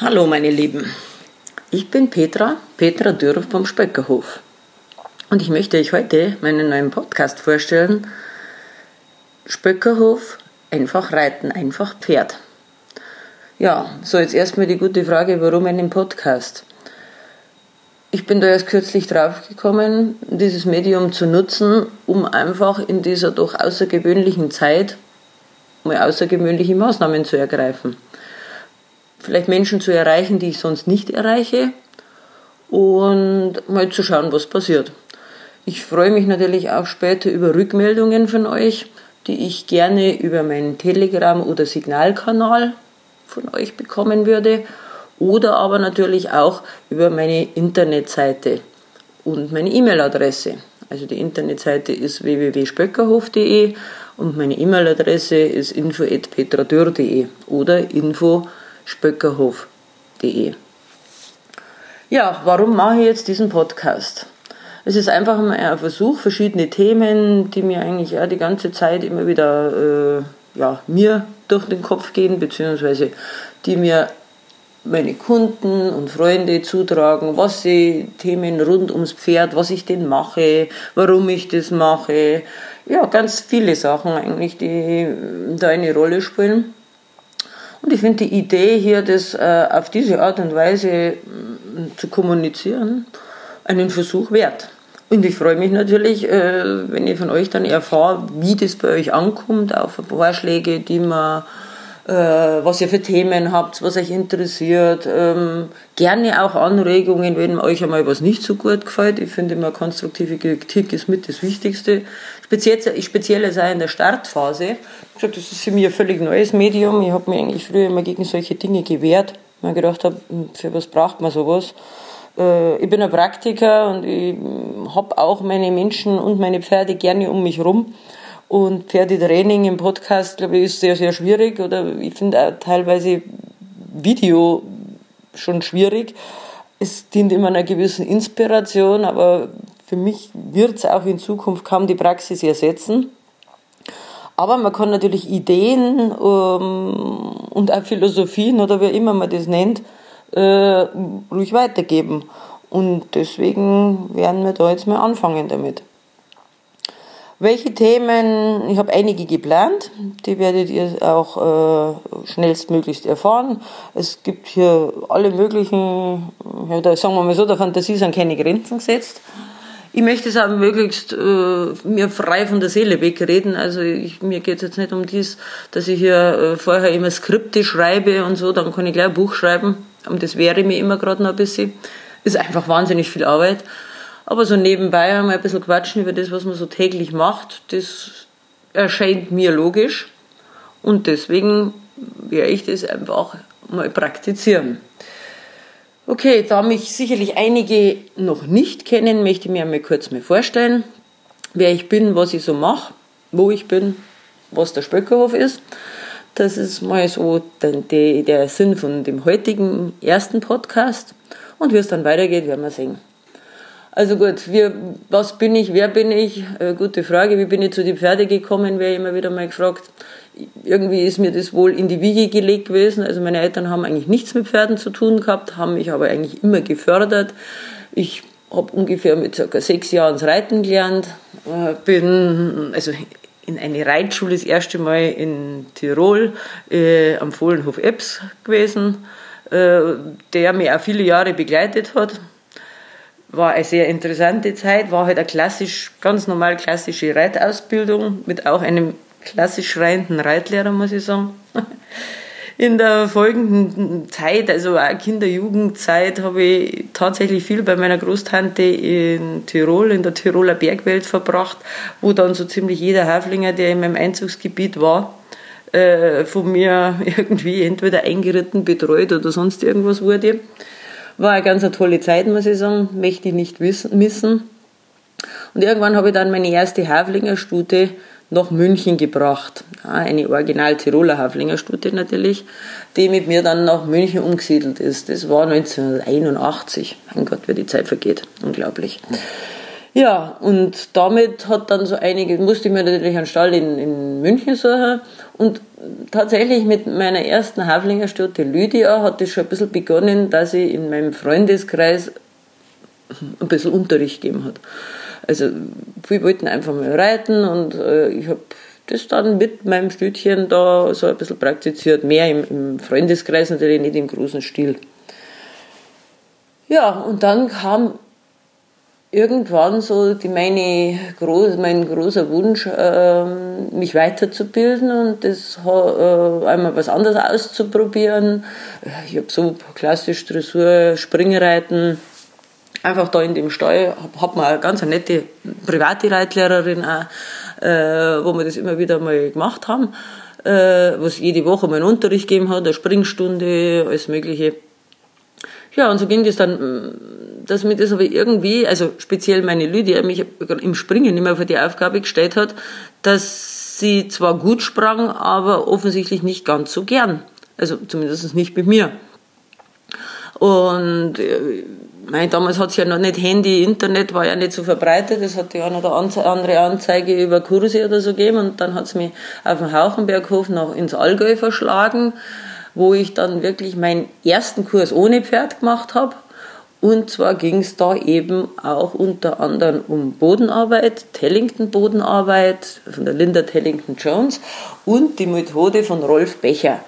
Hallo meine Lieben, ich bin Petra, Petra Dürr vom Spöckerhof und ich möchte euch heute meinen neuen Podcast vorstellen. Spöckerhof, einfach reiten, einfach Pferd. Ja, so jetzt erstmal die gute Frage, warum einen Podcast? Ich bin da erst kürzlich draufgekommen, dieses Medium zu nutzen, um einfach in dieser doch außergewöhnlichen Zeit mal außergewöhnliche Maßnahmen zu ergreifen vielleicht Menschen zu erreichen, die ich sonst nicht erreiche und mal zu schauen, was passiert. Ich freue mich natürlich auch später über Rückmeldungen von euch, die ich gerne über meinen Telegram- oder Signalkanal von euch bekommen würde oder aber natürlich auch über meine Internetseite und meine E-Mail-Adresse. Also die Internetseite ist www.spöckerhof.de und meine E-Mail-Adresse ist info.petradür.de oder info spöckerhof.de. Ja, warum mache ich jetzt diesen Podcast? Es ist einfach mal ein Versuch, verschiedene Themen, die mir eigentlich auch die ganze Zeit immer wieder äh, ja, mir durch den Kopf gehen, beziehungsweise die mir meine Kunden und Freunde zutragen, was sie Themen rund ums Pferd, was ich denn mache, warum ich das mache. Ja, ganz viele Sachen eigentlich, die da eine Rolle spielen. Und ich finde die Idee hier, das äh, auf diese Art und Weise äh, zu kommunizieren, einen Versuch wert. Und ich freue mich natürlich, äh, wenn ich von euch dann erfahre, wie das bei euch ankommt, auf Vorschläge, die man äh, was ihr für Themen habt, was euch interessiert. Ähm, gerne auch Anregungen, wenn euch einmal was nicht so gut gefällt. Ich finde immer, konstruktive Kritik ist mit das Wichtigste. Speziell, speziell sei in der Startphase. Das ist für mich ein völlig neues Medium. Ich habe mich eigentlich früher immer gegen solche Dinge gewehrt, weil ich gedacht habe, hm, für was braucht man sowas? Äh, ich bin ein Praktiker und ich habe auch meine Menschen und meine Pferde gerne um mich rum. Und Pferdetraining im Podcast, glaube ich, ist sehr, sehr schwierig. Oder ich finde auch teilweise Video schon schwierig. Es dient immer einer gewissen Inspiration, aber für mich wird es auch in Zukunft kaum die Praxis ersetzen. Aber man kann natürlich Ideen ähm, und auch Philosophien oder wie immer man das nennt, äh, ruhig weitergeben. Und deswegen werden wir da jetzt mal anfangen damit. Welche Themen, ich habe einige geplant, die werdet ihr auch äh, schnellstmöglichst erfahren. Es gibt hier alle möglichen, ja, da sagen wir mal so, der Fantasie sind keine Grenzen gesetzt. Ich möchte es aber möglichst äh, mir frei von der Seele wegreden. Also ich, mir geht es jetzt nicht um dies, dass ich hier äh, vorher immer Skripte schreibe und so, dann kann ich gleich ein Buch schreiben. Und das wäre mir immer gerade noch ein bisschen. Ist einfach wahnsinnig viel Arbeit. Aber so nebenbei einmal ein bisschen quatschen über das, was man so täglich macht, das erscheint mir logisch. Und deswegen werde ich das einfach mal praktizieren. Okay, da mich sicherlich einige noch nicht kennen, möchte ich mir einmal kurz mal vorstellen, wer ich bin, was ich so mache, wo ich bin, was der Spöckerhof ist. Das ist mal so der, der Sinn von dem heutigen ersten Podcast. Und wie es dann weitergeht, werden wir sehen. Also gut, wir, was bin ich, wer bin ich? Äh, gute Frage. Wie bin ich zu den Pferde gekommen, wäre immer wieder mal gefragt. Irgendwie ist mir das wohl in die Wiege gelegt gewesen. Also meine Eltern haben eigentlich nichts mit Pferden zu tun gehabt, haben mich aber eigentlich immer gefördert. Ich habe ungefähr mit ca. sechs Jahren das Reiten gelernt, äh, bin also in eine Reitschule das erste Mal in Tirol äh, am Fohlenhof Ebbs gewesen, äh, der mich auch viele Jahre begleitet hat war eine sehr interessante Zeit, war halt eine klassisch, ganz normal klassische Reitausbildung mit auch einem klassisch reitenden Reitlehrer, muss ich sagen. In der folgenden Zeit, also auch Kinder-Jugendzeit, habe ich tatsächlich viel bei meiner Großtante in Tirol, in der Tiroler Bergwelt verbracht, wo dann so ziemlich jeder Haflinger, der in meinem Einzugsgebiet war, äh, von mir irgendwie entweder eingeritten, betreut oder sonst irgendwas wurde. War eine ganz tolle Zeit, muss ich sagen, möchte ich nicht wissen, missen. Und irgendwann habe ich dann meine erste Haflingerstute nach München gebracht. Eine original Tiroler Haflingerstute natürlich, die mit mir dann nach München umgesiedelt ist. Das war 1981. Mein Gott, wie die Zeit vergeht. Unglaublich. Ja, und damit hat dann so einige, musste ich mir natürlich einen Stall in, in München suchen und tatsächlich mit meiner ersten Haflingerstute Lydia hat es schon ein bisschen begonnen, dass ich in meinem Freundeskreis ein bisschen Unterricht gegeben hat. Also viele wollten einfach mal reiten und äh, ich habe das dann mit meinem Stütchen da so ein bisschen praktiziert, mehr im, im Freundeskreis natürlich, nicht im großen Stil. Ja, und dann kam irgendwann so die, meine, groß, mein großer Wunsch, äh, mich weiterzubilden und das äh, einmal was anderes auszuprobieren. Ich habe so klassisch Dressur, Springreiten, einfach da in dem Stall, habe hab mal eine ganz nette private Reitlehrerin auch, äh, wo wir das immer wieder mal gemacht haben, äh, was jede Woche mal einen Unterricht gegeben hat, eine Springstunde, alles Mögliche. Ja, und so ging das dann, dass mir das aber irgendwie, also speziell meine Lydia, mich im Springen immer für die Aufgabe gestellt hat, dass sie zwar gut sprang, aber offensichtlich nicht ganz so gern. Also zumindest nicht mit mir. Und äh, mein, damals hat es ja noch nicht Handy, Internet war ja nicht so verbreitet. Es hat noch eine andere Anzeige über Kurse oder so gegeben. Und dann hat es mich auf dem Hauchenberghof noch ins Allgäu verschlagen, wo ich dann wirklich meinen ersten Kurs ohne Pferd gemacht habe. Und zwar ging es da eben auch unter anderem um Bodenarbeit, Tellington Bodenarbeit von der Linda Tellington Jones und die Methode von Rolf Becher,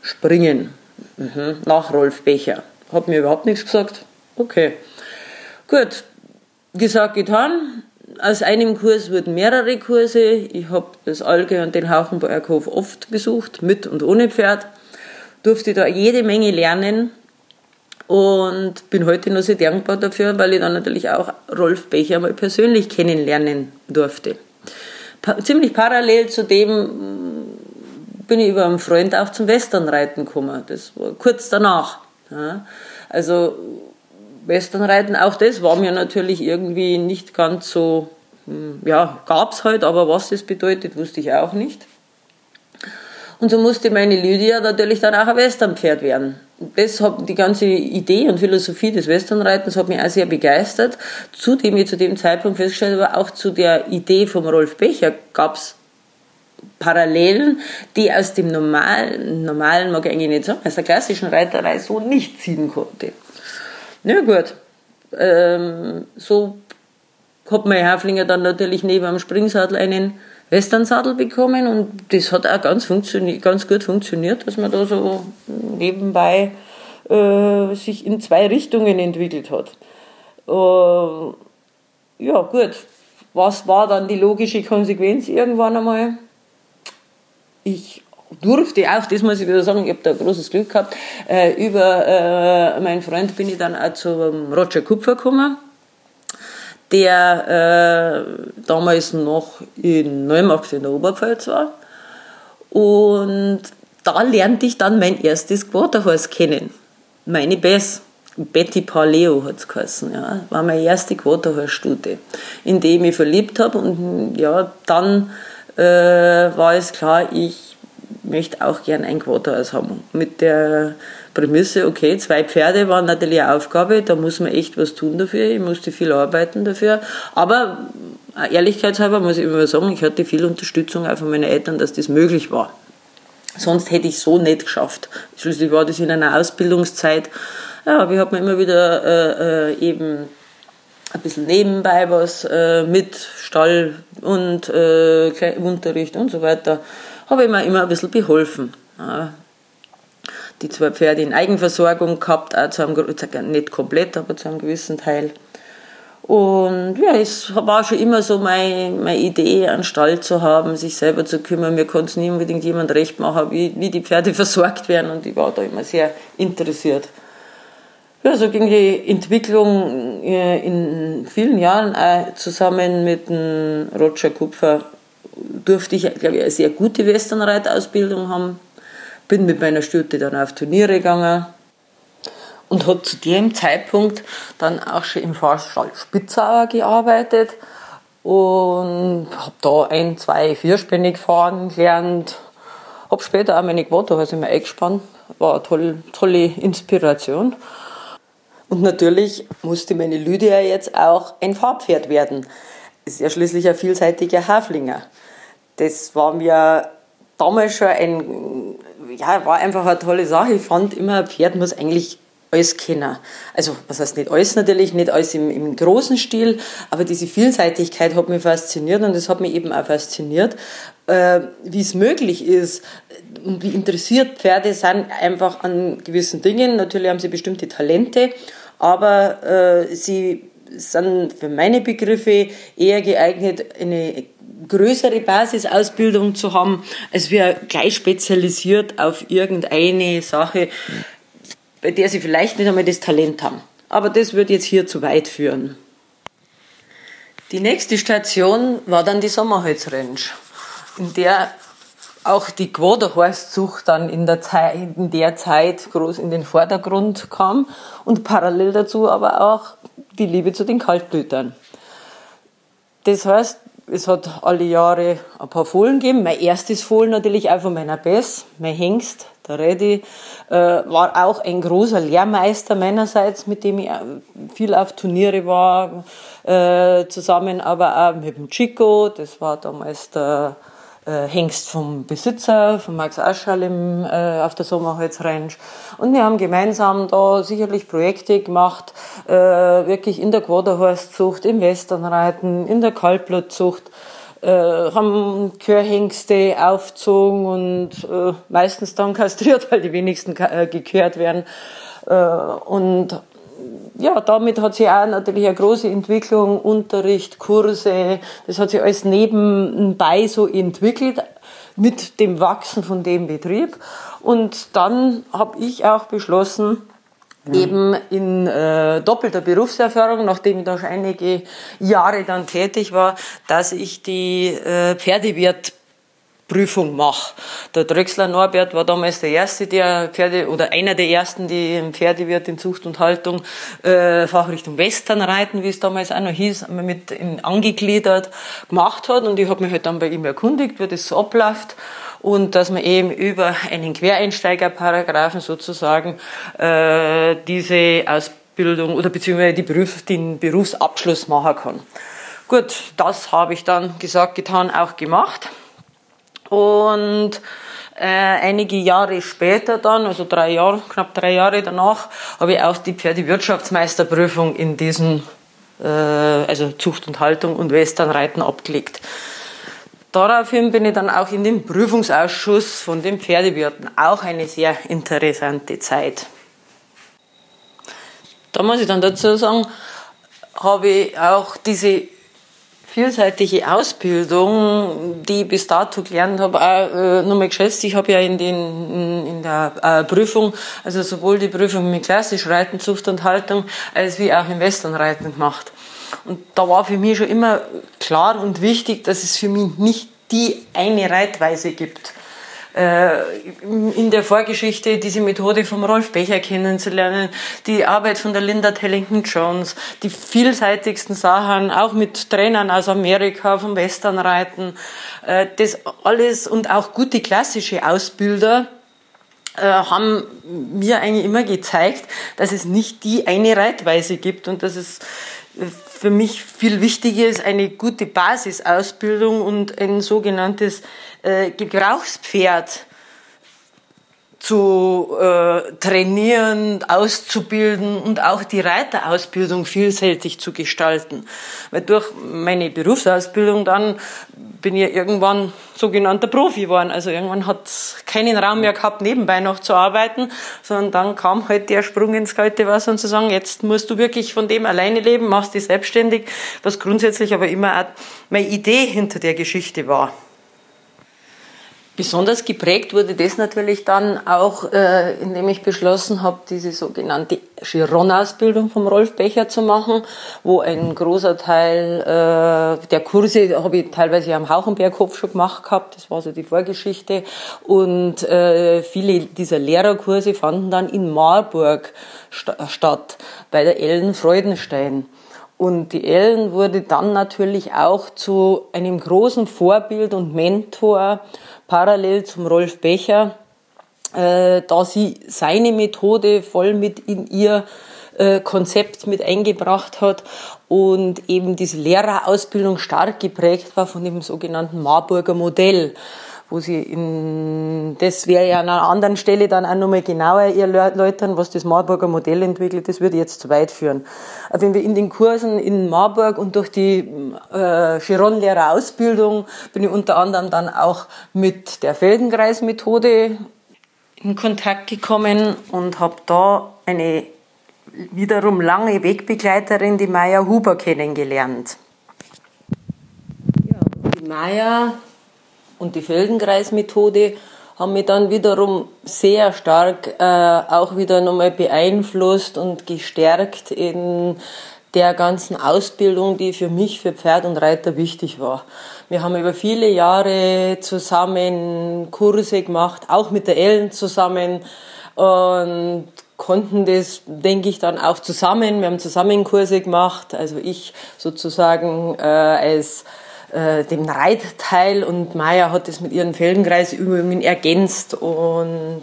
Springen, mhm. nach Rolf Becher. Hat mir überhaupt nichts gesagt, Okay. Gut. Gesagt, getan. Aus einem Kurs wurden mehrere Kurse. Ich habe das Alge und den Hauchenberghof oft besucht, mit und ohne Pferd. Durfte da jede Menge lernen und bin heute noch sehr dankbar dafür, weil ich dann natürlich auch Rolf Becher mal persönlich kennenlernen durfte. Pa ziemlich parallel zu dem mm, bin ich über einen Freund auch zum Westernreiten gekommen. Das war kurz danach. Ja. Also Westernreiten, auch das war mir natürlich irgendwie nicht ganz so, hm, ja, gab's halt, aber was das bedeutet, wusste ich auch nicht. Und so musste meine Lydia natürlich dann auch ein Westernpferd werden. Das hat die ganze Idee und Philosophie des Westernreitens hat mich auch sehr begeistert. Zudem ich zu dem Zeitpunkt festgestellt habe, auch zu der Idee vom Rolf Becher gab's Parallelen, die aus dem normalen, normalen mag ich eigentlich nicht sagen, aus der klassischen Reiterei so nicht ziehen konnte. Na gut, ähm, so hat mein Haflinger dann natürlich neben dem Springsattel einen Westernsattel bekommen und das hat auch ganz, ganz gut funktioniert, dass man da so nebenbei äh, sich in zwei Richtungen entwickelt hat. Äh, ja, gut. Was war dann die logische Konsequenz irgendwann einmal? Ich durfte auch, das muss ich wieder sagen, ich habe da großes Glück gehabt, äh, über äh, meinen Freund bin ich dann auch zum Roger Kupfer gekommen, der äh, damals noch in Neumarkt in der Oberpfalz war. Und da lernte ich dann mein erstes Quarterhorse kennen, meine Bess. Betty Paleo hat es geheißen, ja. War meine erste Quarterhorse-Stute, in die ich mich verliebt habe. Und ja, dann äh, war es klar, ich möchte auch gern ein Quotas haben. Mit der Prämisse, okay, zwei Pferde waren natürlich eine Aufgabe, da muss man echt was tun dafür, ich musste viel arbeiten dafür. Aber ehrlichkeitshalber muss ich immer sagen, ich hatte viel Unterstützung auch von meinen Eltern, dass das möglich war. Sonst hätte ich so nicht geschafft. Schließlich war das in einer Ausbildungszeit. Ja, aber ich habe mir immer wieder äh, äh, eben ein bisschen nebenbei was äh, mit Stall und äh, Unterricht und so weiter habe ich mir immer ein bisschen beholfen. Die zwei Pferde in Eigenversorgung gehabt, auch zu einem, nicht komplett, aber zu einem gewissen Teil. Und ja, es war schon immer so meine, meine Idee, einen Stall zu haben, sich selber zu kümmern. Mir konnte es nie unbedingt jemand recht machen, wie, wie die Pferde versorgt werden und ich war da immer sehr interessiert. Ja, so ging die Entwicklung äh, in vielen Jahren auch zusammen mit dem Roger Kupfer durfte ich, glaube ich, eine sehr gute Westernreitausbildung haben. Bin mit meiner Stute dann auf Turniere gegangen und habe zu dem Zeitpunkt dann auch schon im Fahrstall Spitzauer gearbeitet und habe da ein, zwei vierspännig fahren gelernt. Habe später auch meine Quaterhäuser immer eingespannt. War eine tolle, tolle Inspiration. Und natürlich musste meine Lydia jetzt auch ein Fahrpferd werden. Ist ja schließlich ein vielseitiger Haflinger das war mir damals schon ein, ja, war einfach eine tolle Sache. Ich fand immer, ein Pferd muss eigentlich alles kennen. Also, was heißt nicht alles natürlich, nicht alles im, im großen Stil, aber diese Vielseitigkeit hat mich fasziniert und es hat mich eben auch fasziniert, äh, wie es möglich ist und wie interessiert Pferde sind einfach an gewissen Dingen. Natürlich haben sie bestimmte Talente, aber äh, sie sind für meine Begriffe eher geeignet, eine größere Basisausbildung zu haben, als wir gleich spezialisiert auf irgendeine Sache bei der sie vielleicht nicht einmal das Talent haben. Aber das würde jetzt hier zu weit führen. Die nächste Station war dann die Sommerholzrange, in der auch die Quaderhorstzucht dann in der, Zeit, in der Zeit groß in den Vordergrund kam und parallel dazu aber auch die Liebe zu den Kaltblütern. Das heißt, es hat alle Jahre ein paar Fohlen gegeben. Mein erstes Fohlen natürlich auch von meiner Bess, mein Hengst, der Reddy, äh, war auch ein großer Lehrmeister meinerseits, mit dem ich äh, viel auf Turniere war, äh, zusammen aber auch mit dem Chico, das war damals der äh, Hengst vom Besitzer, von Max Aschall im, äh, auf der Sommerholzranch. Und wir haben gemeinsam da sicherlich Projekte gemacht, äh, wirklich in der Quaderhorstzucht, im Westernreiten, in der Kaltblutzucht, äh, haben Chörhengste aufgezogen und äh, meistens dann kastriert, weil die wenigsten äh, gekürt werden. Äh, und ja, damit hat sich auch natürlich eine große Entwicklung, Unterricht, Kurse, das hat sich alles nebenbei so entwickelt mit dem Wachsen von dem Betrieb. Und dann habe ich auch beschlossen, ja. eben in äh, doppelter Berufserfahrung, nachdem ich da schon einige Jahre dann tätig war, dass ich die äh, Pferdewirt Prüfung mache. Der Dröxler Norbert war damals der erste, der Pferde oder einer der ersten, die im Pferdewirt in Zucht und Haltung äh, Fachrichtung Westernreiten, wie es damals auch noch hieß, mit in, angegliedert gemacht hat. Und ich habe mich halt dann bei ihm erkundigt, wie das so abläuft und dass man eben über einen Quereinsteigerparagraphen sozusagen äh, diese Ausbildung oder beziehungsweise die Beruf, den Berufsabschluss machen kann. Gut, das habe ich dann gesagt, getan, auch gemacht. Und äh, einige Jahre später dann, also drei Jahre, knapp drei Jahre danach, habe ich auch die Pferdewirtschaftsmeisterprüfung in diesem, äh, also Zucht und Haltung und Westernreiten abgelegt. Daraufhin bin ich dann auch in den Prüfungsausschuss von den Pferdewirten. Auch eine sehr interessante Zeit. Da muss ich dann dazu sagen, habe ich auch diese vielseitige Ausbildung, die ich bis dato gelernt habe, auch äh, nochmal geschätzt. Ich habe ja in, den, in, der äh, Prüfung, also sowohl die Prüfung mit klassisch Reiten, Zucht und Haltung, als wie auch im Westernreiten gemacht. Und da war für mich schon immer klar und wichtig, dass es für mich nicht die eine Reitweise gibt in der Vorgeschichte diese Methode vom Rolf Becher kennenzulernen, die Arbeit von der Linda Tellington Jones, die vielseitigsten Sachen, auch mit Trainern aus Amerika, vom Westernreiten, äh, das alles und auch gute klassische Ausbilder, äh, haben mir eigentlich immer gezeigt, dass es nicht die eine Reitweise gibt und dass es für mich viel wichtiger ist eine gute Basisausbildung und ein sogenanntes äh, Gebrauchspferd zu äh, trainieren, auszubilden und auch die Reiterausbildung vielfältig zu gestalten. Weil durch meine Berufsausbildung dann bin ich irgendwann sogenannter Profi geworden. Also irgendwann hat keinen Raum mehr gehabt, nebenbei noch zu arbeiten, sondern dann kam halt der Sprung ins kalte Wasser und zu sagen, jetzt musst du wirklich von dem alleine leben, machst dich selbstständig, was grundsätzlich aber immer auch meine Idee hinter der Geschichte war. Besonders geprägt wurde das natürlich dann auch, äh, indem ich beschlossen habe, diese sogenannte Chiron-Ausbildung vom Rolf Becher zu machen, wo ein großer Teil äh, der Kurse habe ich teilweise am Hauchenberghof schon gemacht gehabt, das war so die Vorgeschichte. Und äh, viele dieser Lehrerkurse fanden dann in Marburg st statt, bei der Ellen Freudenstein. Und die Ellen wurde dann natürlich auch zu einem großen Vorbild und Mentor parallel zum Rolf Becher, äh, da sie seine Methode voll mit in ihr äh, Konzept mit eingebracht hat und eben diese Lehrerausbildung stark geprägt war von dem sogenannten Marburger Modell wo sie in, das wäre ja an einer anderen Stelle dann auch nochmal genauer erläutern, was das Marburger Modell entwickelt, das würde jetzt zu weit führen. Wenn wir in den Kursen in Marburg und durch die äh, Chiron-Lehrerausbildung bin ich unter anderem dann auch mit der Feldenkreismethode in Kontakt gekommen und habe da eine wiederum lange Wegbegleiterin, die Maya Huber, kennengelernt. Ja, die Maya und die Feldenkreismethode haben mich dann wiederum sehr stark äh, auch wieder nochmal beeinflusst und gestärkt in der ganzen Ausbildung, die für mich, für Pferd und Reiter wichtig war. Wir haben über viele Jahre zusammen Kurse gemacht, auch mit der Ellen zusammen und konnten das, denke ich, dann auch zusammen. Wir haben zusammen Kurse gemacht, also ich sozusagen äh, als äh, dem Reitteil und Maya hat das mit ihren Feldenkreisübungen ergänzt und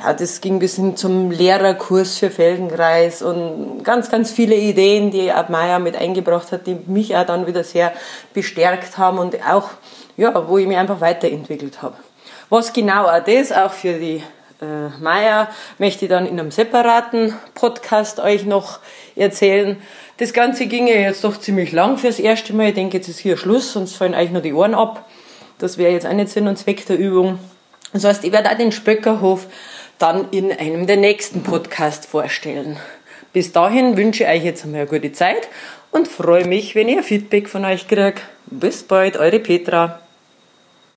ja, das ging bis hin zum Lehrerkurs für Feldenkreis und ganz, ganz viele Ideen, die Maya mit eingebracht hat, die mich auch dann wieder sehr bestärkt haben und auch, ja, wo ich mich einfach weiterentwickelt habe. Was genau auch das, auch für die äh, Maya, möchte ich dann in einem separaten Podcast euch noch erzählen. Das Ganze ging ja jetzt doch ziemlich lang fürs erste Mal. Ich denke, jetzt ist hier Schluss, sonst fallen euch nur die Ohren ab. Das wäre jetzt auch nicht Sinn und Zweck der Übung. Das heißt, ich werde auch den Spöckerhof dann in einem der nächsten Podcasts vorstellen. Bis dahin wünsche ich euch jetzt einmal eine gute Zeit und freue mich, wenn ihr Feedback von euch kriegt. Bis bald, eure Petra.